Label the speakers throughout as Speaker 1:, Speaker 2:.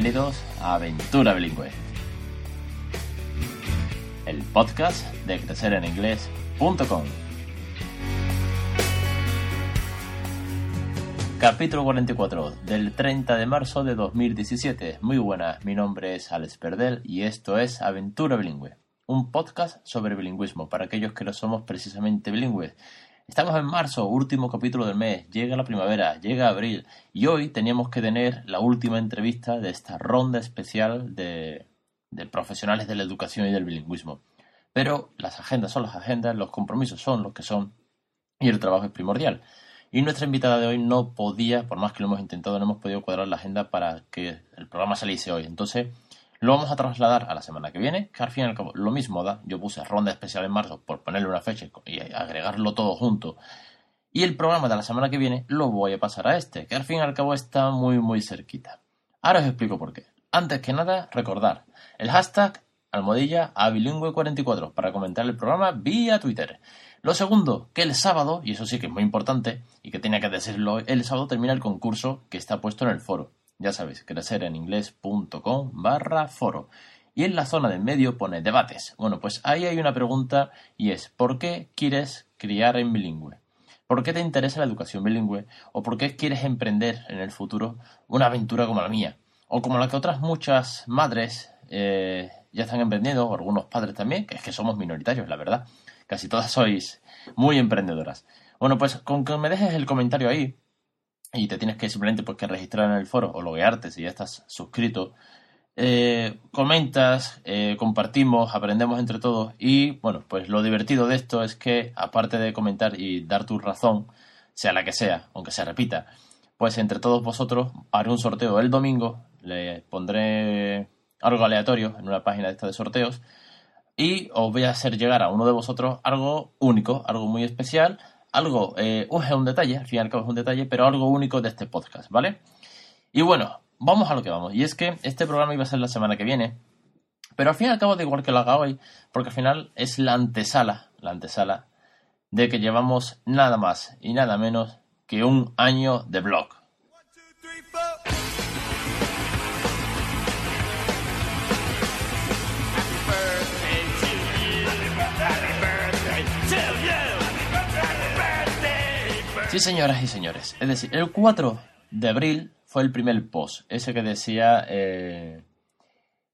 Speaker 1: Bienvenidos a Aventura Bilingüe, el podcast de crecereninglés.com. Capítulo 44 del 30 de marzo de 2017. Muy buenas, mi nombre es Alex Perdel y esto es Aventura Bilingüe, un podcast sobre bilingüismo para aquellos que no somos precisamente bilingües. Estamos en marzo, último capítulo del mes, llega la primavera, llega abril y hoy teníamos que tener la última entrevista de esta ronda especial de, profesionales de la educación y del bilingüismo. Pero las agendas son las agendas, los compromisos son los que son y el trabajo es primordial. Y nuestra invitada de hoy no podía, por más que lo hemos intentado, no hemos podido cuadrar la agenda para que el programa saliese hoy. Entonces, lo vamos a trasladar a la semana que viene, que al fin y al cabo lo mismo da. Yo puse ronda especial en marzo por ponerle una fecha y agregarlo todo junto. Y el programa de la semana que viene lo voy a pasar a este, que al fin y al cabo está muy muy cerquita. Ahora os explico por qué. Antes que nada, recordar el hashtag almohadilla a bilingüe44 para comentar el programa vía Twitter. Lo segundo, que el sábado, y eso sí que es muy importante, y que tenía que decirlo, el sábado termina el concurso que está puesto en el foro. Ya sabéis, crecereninglés.com barra foro. Y en la zona de medio pone debates. Bueno, pues ahí hay una pregunta y es, ¿por qué quieres criar en bilingüe? ¿Por qué te interesa la educación bilingüe? ¿O por qué quieres emprender en el futuro una aventura como la mía? O como la que otras muchas madres eh, ya están emprendiendo, o algunos padres también, que es que somos minoritarios, la verdad. Casi todas sois muy emprendedoras. Bueno, pues con que me dejes el comentario ahí y te tienes que simplemente pues, que registrar en el foro o loguearte si ya estás suscrito. Eh, comentas, eh, compartimos, aprendemos entre todos y bueno, pues lo divertido de esto es que aparte de comentar y dar tu razón, sea la que sea, aunque se repita, pues entre todos vosotros haré un sorteo el domingo, le pondré algo aleatorio en una página de esta de sorteos y os voy a hacer llegar a uno de vosotros algo único, algo muy especial, algo, eh, es un detalle, al fin y al cabo es un detalle, pero algo único de este podcast, ¿vale? Y bueno, vamos a lo que vamos. Y es que este programa iba a ser la semana que viene, pero al fin y al cabo da igual que lo haga hoy, porque al final es la antesala, la antesala de que llevamos nada más y nada menos que un año de blog. Sí, señoras y señores. Es decir, el 4 de abril fue el primer post, ese que decía eh,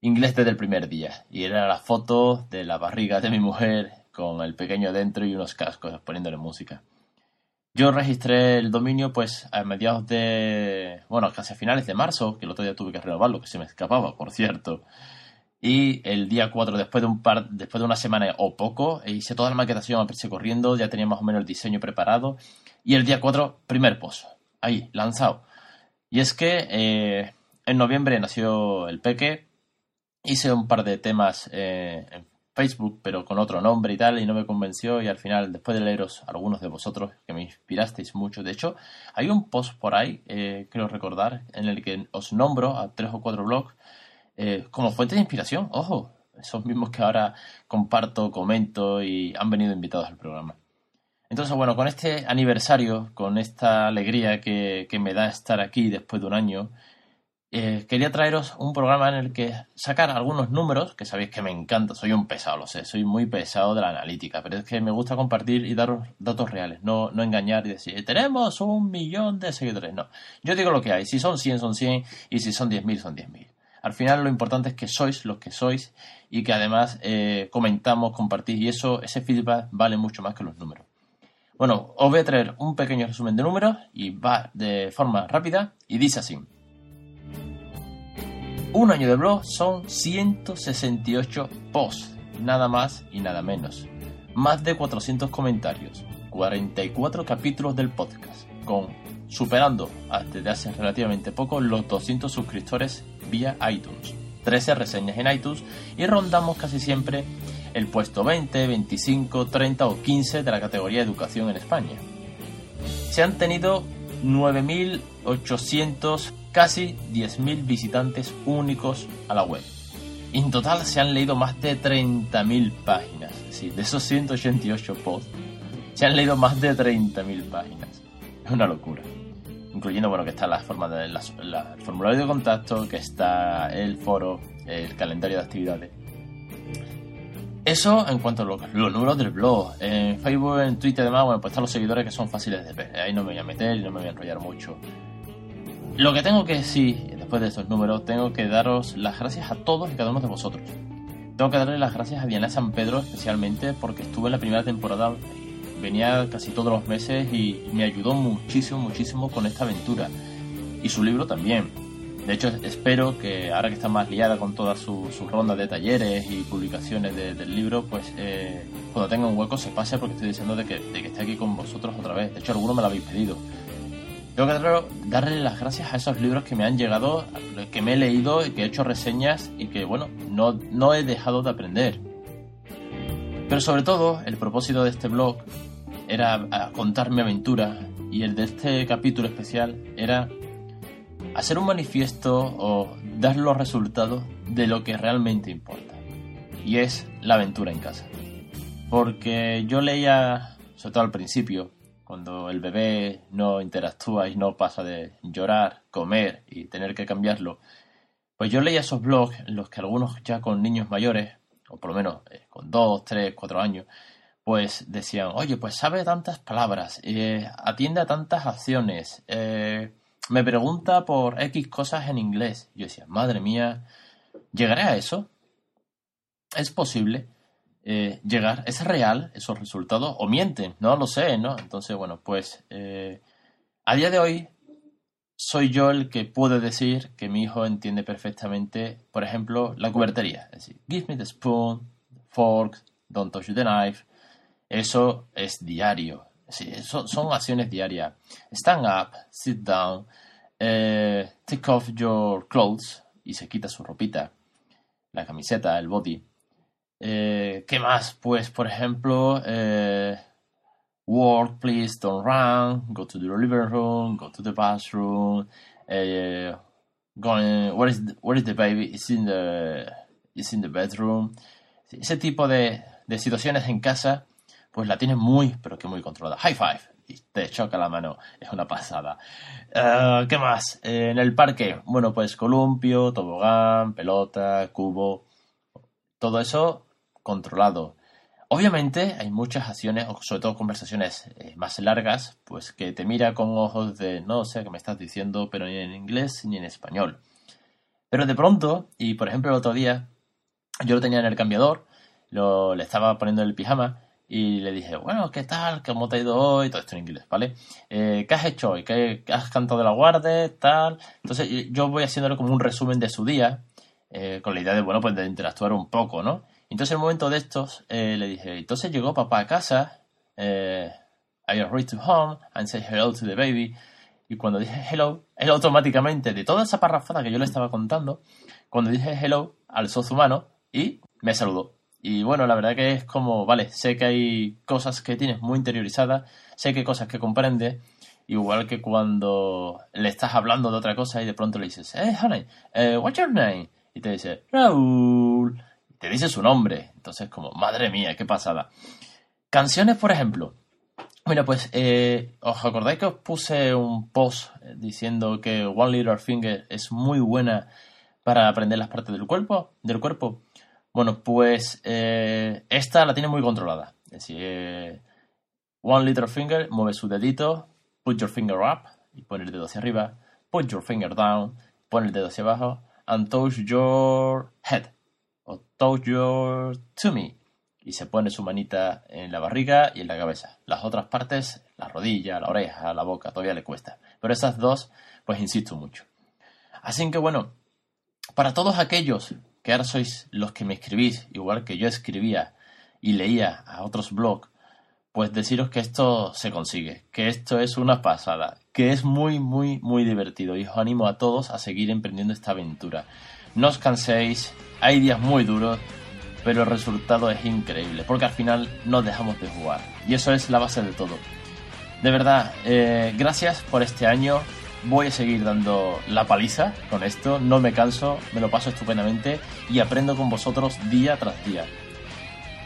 Speaker 1: inglés desde el primer día. Y era la foto de la barriga de mi mujer con el pequeño dentro y unos cascos poniéndole música. Yo registré el dominio pues a mediados de, bueno, casi a finales de marzo, que el otro día tuve que renovarlo, que se me escapaba, por cierto. Y el día 4, después de, un par, después de una semana o poco, hice toda la maquetación a corriendo, ya tenía más o menos el diseño preparado y el día 4, primer post. Ahí, lanzado. Y es que eh, en noviembre nació el Peque. Hice un par de temas eh, en Facebook, pero con otro nombre y tal, y no me convenció. Y al final, después de leeros algunos de vosotros que me inspirasteis mucho, de hecho, hay un post por ahí, eh, creo recordar, en el que os nombro a tres o cuatro blogs eh, como fuente de inspiración. Ojo, esos mismos que ahora comparto, comento y han venido invitados al programa. Entonces, bueno, con este aniversario, con esta alegría que, me da estar aquí después de un año, eh, quería traeros un programa en el que sacar algunos números, que sabéis que me encanta, soy un pesado, lo sé, soy muy pesado de la analítica, pero es que me gusta compartir y daros datos reales, no, no engañar y decir, tenemos un millón de seguidores, no. Yo digo lo que hay, si son 100 son 100 y si son 10.000 son 10.000. Al final lo importante es que sois los que sois y que además eh, comentamos, compartís y eso, ese feedback vale mucho más que los números. Bueno, os voy a traer un pequeño resumen de números y va de forma rápida y dice así. Un año de blog son 168 posts, nada más y nada menos. Más de 400 comentarios, 44 capítulos del podcast, con superando desde hace relativamente poco los 200 suscriptores vía iTunes, 13 reseñas en iTunes y rondamos casi siempre el puesto 20, 25, 30 o 15 de la categoría Educación en España. Se han tenido 9.800, casi 10.000 visitantes únicos a la web. En total se han leído más de 30.000 páginas. Sí, de esos 188 posts, se han leído más de 30.000 páginas. Es una locura. Incluyendo bueno que está la forma de el formulario de contacto, que está el foro, el calendario de actividades. Eso en cuanto a los, números del blog. En Facebook, en Twitter, además, bueno, pues están los seguidores que son fáciles de ver. Ahí no me voy a meter y no me voy a enrollar mucho. Lo que tengo que decir, después de estos números, tengo que daros las gracias a todos y cada uno de vosotros. Tengo que darle las gracias a Diana San Pedro especialmente porque estuve en la primera temporada, venía casi todos los meses y me ayudó muchísimo, muchísimo con esta aventura. Y su libro también. De hecho, espero que ahora que está más liada con todas sus su rondas de talleres y publicaciones del libro, pues eh, cuando tenga un hueco se pase porque estoy diciendo de que, de que esté aquí con vosotros otra vez. De hecho, alguno me lo habéis pedido. Tengo que darle las gracias a esos libros que me han llegado, que me he leído y que he hecho reseñas y que, bueno, no, no he dejado de aprender. Pero sobre todo, el propósito de este blog era contar mi aventura y el de este capítulo especial era hacer un manifiesto o dar los resultados de lo que realmente importa. Y es la aventura en casa. Porque yo leía, sobre todo al principio, cuando el bebé no interactúa y no pasa de llorar, comer y tener que cambiarlo, pues yo leía esos blogs en los que algunos ya con niños mayores, o por lo menos eh, con dos, tres, cuatro años, pues decían, oye, pues sabe tantas palabras, eh, atiende a tantas acciones, eh, me pregunta por X cosas en inglés. Yo decía, madre mía, ¿llegaré a eso? ¿Es posible? Eh, llegar. ¿Es real esos resultados? ¿O mienten? No lo sé, ¿no? Entonces, bueno, pues eh, a día de hoy soy yo el que puede decir que mi hijo entiende perfectamente, por ejemplo, la cubertería. Es decir, give me the spoon, fork, don't touch the knife. Eso es diario. Son acciones diarias. Stand up, sit down, eh, take off your clothes y se quita su ropita, la camiseta, el body. Eh, ¿Qué más? Pues, por ejemplo, eh, work, please don't run, go to the living room, go to the bathroom, eh, going, where is, where is the baby? It's in the, it's in the bedroom. Ese tipo de, de situaciones en casa, pues la tienes muy, pero que muy controlada. High five. Y te choca la mano, es una pasada. Uh, ¿Qué más? Eh, en el parque, bueno, pues columpio, tobogán, pelota, cubo, todo eso controlado. Obviamente hay muchas acciones, sobre todo conversaciones eh, más largas, pues que te mira con ojos de no sé qué me estás diciendo, pero ni en inglés ni en español. Pero de pronto, y por ejemplo el otro día, yo lo tenía en el cambiador, lo, le estaba poniendo el pijama y le dije, bueno, ¿qué tal? ¿Cómo te ha ido hoy? Todo esto en inglés, ¿vale? Eh, ¿Qué has hecho hoy? ¿Qué, has cantado de la guardia? Tal. Entonces yo voy haciéndole como un resumen de su día, eh, con la idea de, bueno, pues de interactuar un poco, ¿no? Entonces, en un momento de estos, eh, le dije, entonces llegó papá a casa, eh, I arrived to home and said hello to the baby. Y cuando dije hello, él automáticamente, de toda esa parrafada que yo le estaba contando, cuando dije hello, alzó su mano y me saludó. Y bueno, la verdad que es como, vale, sé que hay cosas que tienes muy interiorizadas, sé que hay cosas que comprendes, igual que cuando le estás hablando de otra cosa y de pronto le dices, hey honey, uh, what's your name? Y te dice, Raúl te dice su nombre. Entonces, como, madre mía, qué pasada. Canciones, por ejemplo. Mira, pues, eh, ¿os acordáis que os puse un post eh, diciendo que One Little Finger es muy buena para aprender las partes del cuerpo? Del cuerpo? Bueno, pues eh, esta la tiene muy controlada. Es decir, One Little Finger mueve su dedito, put your finger up y pone el dedo hacia arriba, put your finger down, pone el dedo hacia abajo, and touch your head o touch your tummy y se pone su manita en la barriga y en la cabeza. Las otras partes, la rodilla, la oreja, la boca, todavía le cuesta. Pero esas dos, pues insisto mucho. Así que bueno, para todos aquellos que ahora sois los que me escribís, igual que yo escribía y leía a otros blogs, pues deciros que esto se consigue, que esto es una pasada, que es muy, muy, muy divertido y os animo a todos a seguir emprendiendo esta aventura. No os canséis, hay días muy duros, pero el resultado es increíble, porque al final no dejamos de jugar. Y eso es la base de todo. De verdad, eh, gracias por este año. Voy a seguir dando la paliza con esto, no me canso, me lo paso estupendamente y aprendo con vosotros día tras día.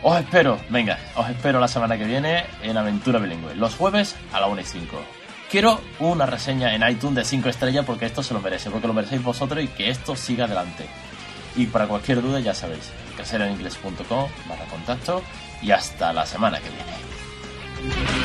Speaker 1: Os espero, venga, os espero la semana que viene en Aventura Bilingüe, los jueves a la 1 y 5. quiero una reseña en iTunes de 5 estrellas porque esto se lo merece, porque lo merecéis vosotros y que esto siga adelante. Y para cualquier duda ya sabéis, caseroingles.com barra contacto y hasta la semana que viene.